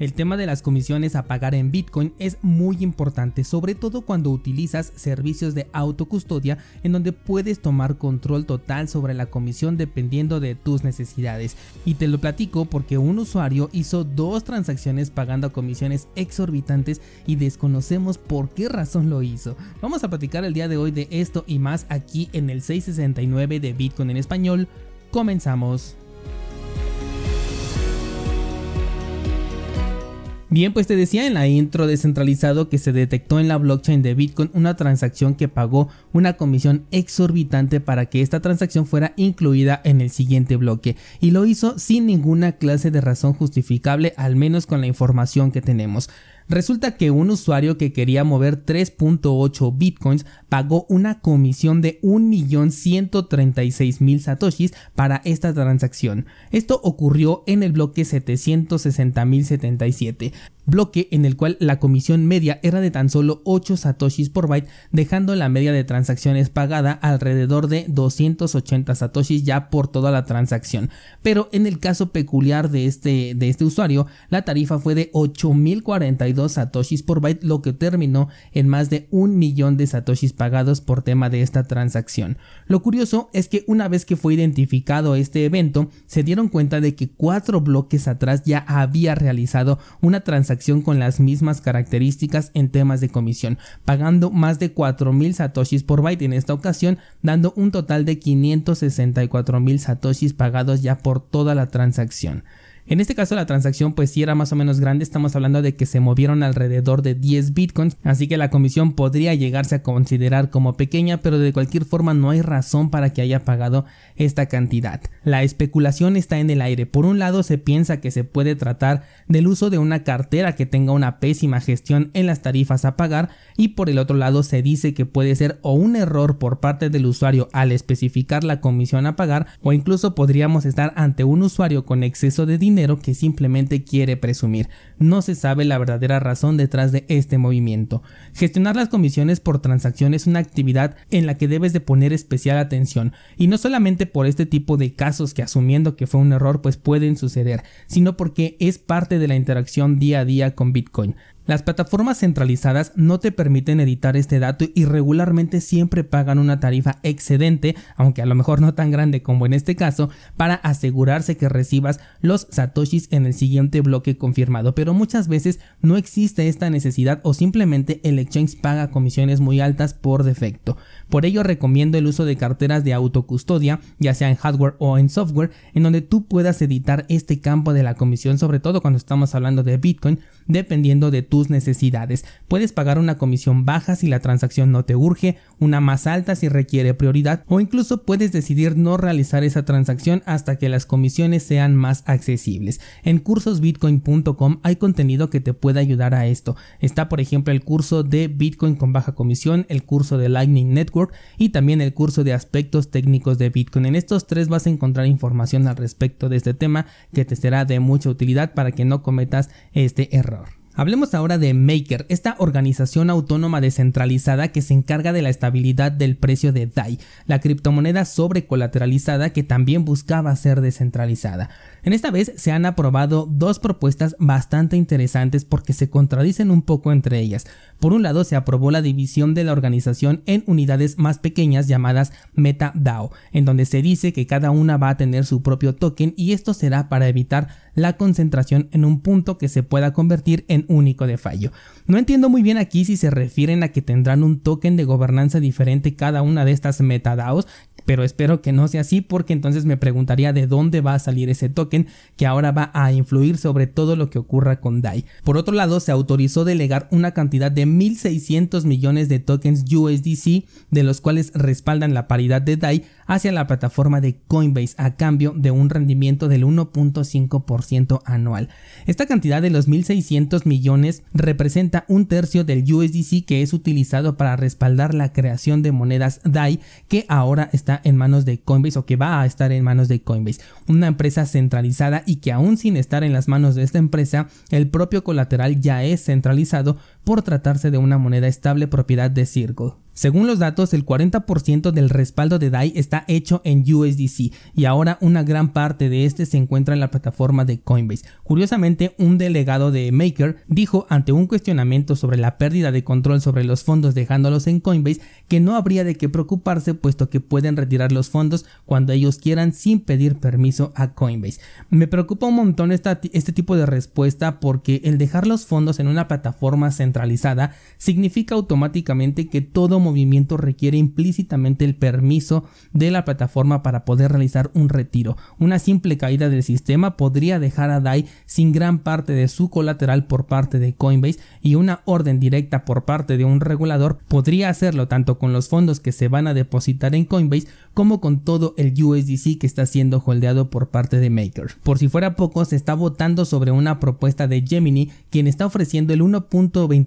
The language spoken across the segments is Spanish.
El tema de las comisiones a pagar en Bitcoin es muy importante, sobre todo cuando utilizas servicios de autocustodia en donde puedes tomar control total sobre la comisión dependiendo de tus necesidades. Y te lo platico porque un usuario hizo dos transacciones pagando comisiones exorbitantes y desconocemos por qué razón lo hizo. Vamos a platicar el día de hoy de esto y más aquí en el 669 de Bitcoin en español. Comenzamos. Bien, pues te decía en la intro descentralizado que se detectó en la blockchain de Bitcoin una transacción que pagó una comisión exorbitante para que esta transacción fuera incluida en el siguiente bloque y lo hizo sin ninguna clase de razón justificable, al menos con la información que tenemos. Resulta que un usuario que quería mover 3.8 bitcoins pagó una comisión de 1.136.000 satoshis para esta transacción. Esto ocurrió en el bloque 760.077 bloque en el cual la comisión media era de tan solo 8 satoshis por byte, dejando la media de transacciones pagada alrededor de 280 satoshis ya por toda la transacción. Pero en el caso peculiar de este, de este usuario, la tarifa fue de 8042 satoshis por byte, lo que terminó en más de un millón de satoshis pagados por tema de esta transacción. Lo curioso es que una vez que fue identificado este evento, se dieron cuenta de que cuatro bloques atrás ya había realizado una transacción con las mismas características en temas de comisión, pagando más de 4000 satoshis por byte en esta ocasión, dando un total de 564.000 satoshis pagados ya por toda la transacción. En este caso la transacción pues sí era más o menos grande, estamos hablando de que se movieron alrededor de 10 bitcoins, así que la comisión podría llegarse a considerar como pequeña, pero de cualquier forma no hay razón para que haya pagado esta cantidad. La especulación está en el aire, por un lado se piensa que se puede tratar del uso de una cartera que tenga una pésima gestión en las tarifas a pagar y por el otro lado se dice que puede ser o un error por parte del usuario al especificar la comisión a pagar o incluso podríamos estar ante un usuario con exceso de dinero que simplemente quiere presumir. No se sabe la verdadera razón detrás de este movimiento. Gestionar las comisiones por transacción es una actividad en la que debes de poner especial atención y no solamente por este tipo de casos que asumiendo que fue un error pues pueden suceder, sino porque es parte de la interacción día a día con Bitcoin. Las plataformas centralizadas no te permiten editar este dato y regularmente siempre pagan una tarifa excedente, aunque a lo mejor no tan grande como en este caso, para asegurarse que recibas los satoshis en el siguiente bloque confirmado, pero muchas veces no existe esta necesidad o simplemente el exchange paga comisiones muy altas por defecto. Por ello recomiendo el uso de carteras de autocustodia, ya sea en hardware o en software, en donde tú puedas editar este campo de la comisión, sobre todo cuando estamos hablando de Bitcoin, dependiendo de necesidades. Puedes pagar una comisión baja si la transacción no te urge, una más alta si requiere prioridad o incluso puedes decidir no realizar esa transacción hasta que las comisiones sean más accesibles. En cursosbitcoin.com hay contenido que te puede ayudar a esto. Está por ejemplo el curso de Bitcoin con baja comisión, el curso de Lightning Network y también el curso de aspectos técnicos de Bitcoin. En estos tres vas a encontrar información al respecto de este tema que te será de mucha utilidad para que no cometas este error. Hablemos ahora de Maker, esta organización autónoma descentralizada que se encarga de la estabilidad del precio de DAI, la criptomoneda sobrecolateralizada que también buscaba ser descentralizada. En esta vez se han aprobado dos propuestas bastante interesantes porque se contradicen un poco entre ellas. Por un lado se aprobó la división de la organización en unidades más pequeñas llamadas MetaDAO, en donde se dice que cada una va a tener su propio token y esto será para evitar la concentración en un punto que se pueda convertir en único de fallo. No entiendo muy bien aquí si se refieren a que tendrán un token de gobernanza diferente cada una de estas metadaos, pero espero que no sea así porque entonces me preguntaría de dónde va a salir ese token que ahora va a influir sobre todo lo que ocurra con DAI. Por otro lado, se autorizó delegar una cantidad de 1.600 millones de tokens USDC, de los cuales respaldan la paridad de DAI, hacia la plataforma de Coinbase a cambio de un rendimiento del 1.5% anual. Esta cantidad de los 1.600 millones representa un tercio del USDC que es utilizado para respaldar la creación de monedas DAI que ahora está en manos de Coinbase o que va a estar en manos de Coinbase, una empresa centralizada y que aún sin estar en las manos de esta empresa, el propio colateral ya es centralizado por tratarse de una moneda estable propiedad de Circle. Según los datos, el 40% del respaldo de DAI está hecho en USDC y ahora una gran parte de este se encuentra en la plataforma de Coinbase. Curiosamente, un delegado de Maker dijo ante un cuestionamiento sobre la pérdida de control sobre los fondos dejándolos en Coinbase que no habría de qué preocuparse puesto que pueden retirar los fondos cuando ellos quieran sin pedir permiso a Coinbase. Me preocupa un montón este tipo de respuesta porque el dejar los fondos en una plataforma centralizada significa automáticamente que todo movimiento requiere implícitamente el permiso de la plataforma para poder realizar un retiro. Una simple caída del sistema podría dejar a DAI sin gran parte de su colateral por parte de Coinbase y una orden directa por parte de un regulador podría hacerlo tanto con los fondos que se van a depositar en Coinbase como con todo el USDC que está siendo holdeado por parte de Maker. Por si fuera poco, se está votando sobre una propuesta de Gemini, quien está ofreciendo el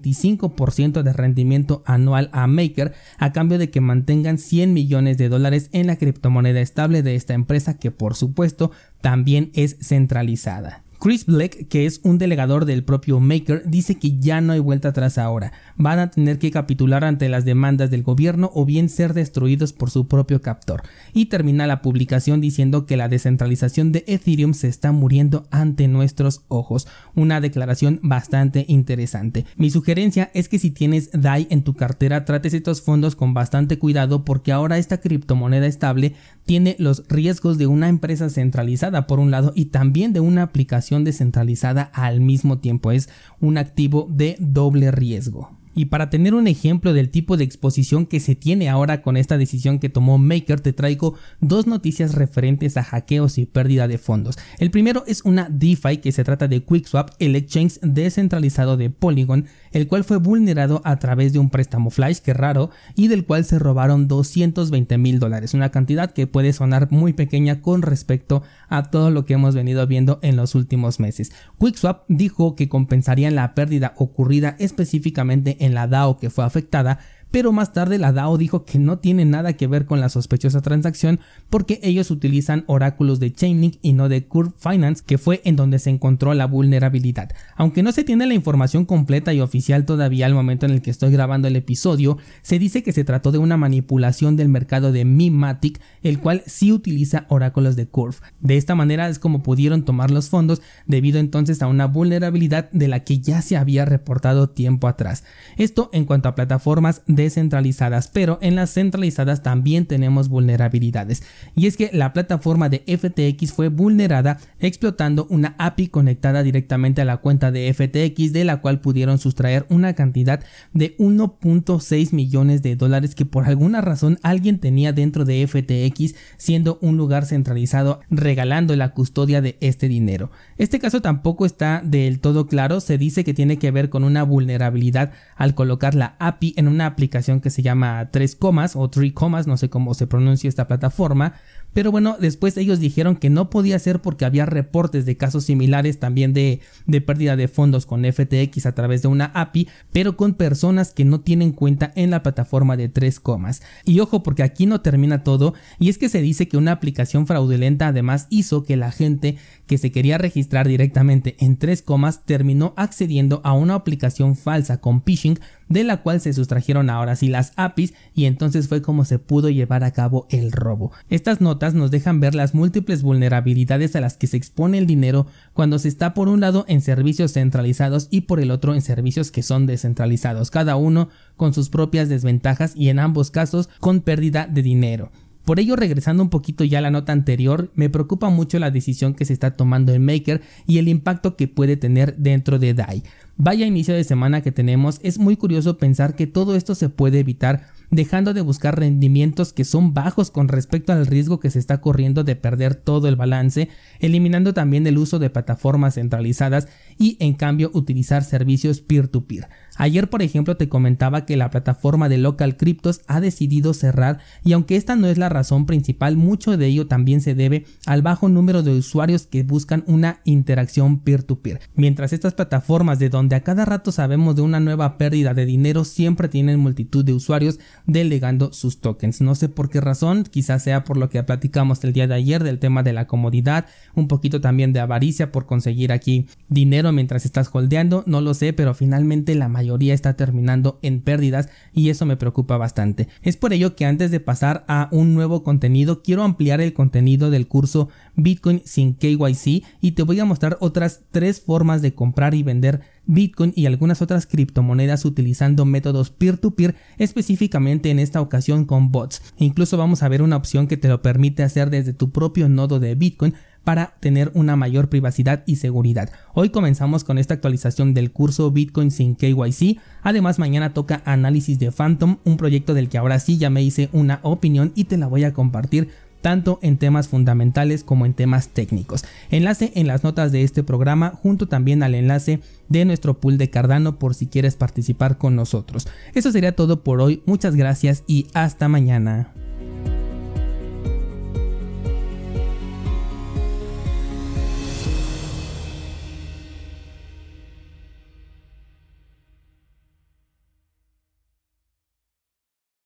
1.25% de rendimiento anual a Maker a cambio de que mantengan 100 millones de dólares en la criptomoneda estable de esta empresa que por supuesto también es centralizada. Chris Black, que es un delegador del propio Maker, dice que ya no hay vuelta atrás ahora. Van a tener que capitular ante las demandas del gobierno o bien ser destruidos por su propio captor. Y termina la publicación diciendo que la descentralización de Ethereum se está muriendo ante nuestros ojos. Una declaración bastante interesante. Mi sugerencia es que si tienes DAI en tu cartera trates estos fondos con bastante cuidado porque ahora esta criptomoneda estable tiene los riesgos de una empresa centralizada por un lado y también de una aplicación descentralizada al mismo tiempo. Es un activo de doble riesgo. Y para tener un ejemplo del tipo de exposición que se tiene ahora con esta decisión que tomó Maker, te traigo dos noticias referentes a hackeos y pérdida de fondos. El primero es una DeFi que se trata de QuickSwap, el exchange descentralizado de Polygon, el cual fue vulnerado a través de un préstamo flash, que raro, y del cual se robaron 220 mil dólares, una cantidad que puede sonar muy pequeña con respecto a todo lo que hemos venido viendo en los últimos meses. QuickSwap dijo que compensarían la pérdida ocurrida específicamente en la DAO que fue afectada pero más tarde la DAO dijo que no tiene nada que ver con la sospechosa transacción porque ellos utilizan oráculos de Chainlink y no de Curve Finance, que fue en donde se encontró la vulnerabilidad. Aunque no se tiene la información completa y oficial todavía al momento en el que estoy grabando el episodio, se dice que se trató de una manipulación del mercado de Mimatic, el cual sí utiliza oráculos de Curve. De esta manera es como pudieron tomar los fondos debido entonces a una vulnerabilidad de la que ya se había reportado tiempo atrás. Esto en cuanto a plataformas de descentralizadas, pero en las centralizadas también tenemos vulnerabilidades. Y es que la plataforma de FTX fue vulnerada explotando una API conectada directamente a la cuenta de FTX, de la cual pudieron sustraer una cantidad de 1.6 millones de dólares que por alguna razón alguien tenía dentro de FTX, siendo un lugar centralizado regalando la custodia de este dinero. Este caso tampoco está del todo claro, se dice que tiene que ver con una vulnerabilidad al colocar la API en una aplicación que se llama 3 comas o 3 comas, no sé cómo se pronuncia esta plataforma, pero bueno, después ellos dijeron que no podía ser porque había reportes de casos similares también de, de pérdida de fondos con FTX a través de una API, pero con personas que no tienen cuenta en la plataforma de 3 comas. Y ojo porque aquí no termina todo, y es que se dice que una aplicación fraudulenta además hizo que la gente que se quería registrar directamente en 3 comas terminó accediendo a una aplicación falsa con phishing de la cual se sustrajeron ahora sí las APIs y entonces fue como se pudo llevar a cabo el robo. Estas notas nos dejan ver las múltiples vulnerabilidades a las que se expone el dinero cuando se está por un lado en servicios centralizados y por el otro en servicios que son descentralizados, cada uno con sus propias desventajas y en ambos casos con pérdida de dinero. Por ello, regresando un poquito ya a la nota anterior, me preocupa mucho la decisión que se está tomando en Maker y el impacto que puede tener dentro de DAI. Vaya inicio de semana que tenemos, es muy curioso pensar que todo esto se puede evitar dejando de buscar rendimientos que son bajos con respecto al riesgo que se está corriendo de perder todo el balance, eliminando también el uso de plataformas centralizadas y en cambio utilizar servicios peer-to-peer. Ayer, por ejemplo, te comentaba que la plataforma de Local Cryptos ha decidido cerrar y aunque esta no es la razón principal, mucho de ello también se debe al bajo número de usuarios que buscan una interacción peer-to-peer. Mientras estas plataformas de donde a cada rato sabemos de una nueva pérdida de dinero, siempre tienen multitud de usuarios delegando sus tokens. No sé por qué razón, quizás sea por lo que platicamos el día de ayer del tema de la comodidad, un poquito también de avaricia por conseguir aquí dinero mientras estás holdeando, no lo sé, pero finalmente la mayoría está terminando en pérdidas y eso me preocupa bastante. Es por ello que antes de pasar a un nuevo contenido, quiero ampliar el contenido del curso Bitcoin sin KYC y te voy a mostrar otras tres formas de comprar y vender Bitcoin y algunas otras criptomonedas utilizando métodos peer-to-peer, específicamente en esta ocasión con bots. Incluso vamos a ver una opción que te lo permite hacer desde tu propio nodo de Bitcoin para tener una mayor privacidad y seguridad. Hoy comenzamos con esta actualización del curso Bitcoin sin KYC. Además, mañana toca análisis de Phantom, un proyecto del que ahora sí ya me hice una opinión y te la voy a compartir tanto en temas fundamentales como en temas técnicos. Enlace en las notas de este programa junto también al enlace de nuestro pool de Cardano por si quieres participar con nosotros. Eso sería todo por hoy, muchas gracias y hasta mañana.